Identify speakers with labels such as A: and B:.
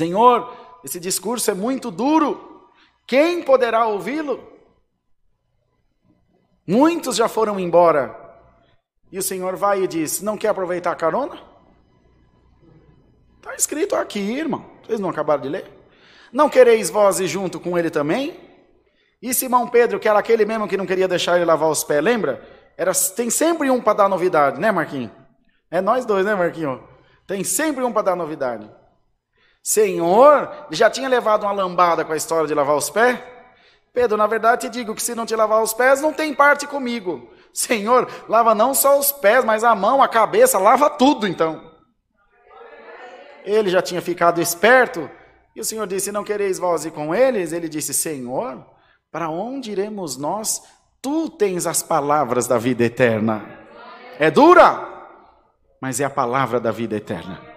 A: Senhor, esse discurso é muito duro. Quem poderá ouvi-lo? Muitos já foram embora. E o Senhor vai e diz: Não quer aproveitar a carona? Está escrito aqui, irmão. Vocês não acabaram de ler? Não quereis vós ir junto com ele também? E Simão Pedro, que era aquele mesmo que não queria deixar ele lavar os pés, lembra? Era, tem sempre um para dar novidade, né, Marquinhos? É nós dois, né, Marquinhos? Tem sempre um para dar novidade. Senhor, já tinha levado uma lambada com a história de lavar os pés? Pedro, na verdade te digo que se não te lavar os pés, não tem parte comigo. Senhor, lava não só os pés, mas a mão, a cabeça, lava tudo então. Ele já tinha ficado esperto, e o Senhor disse: Não quereis vós ir com eles? Ele disse: Senhor, para onde iremos nós? Tu tens as palavras da vida eterna. É dura, mas é a palavra da vida eterna.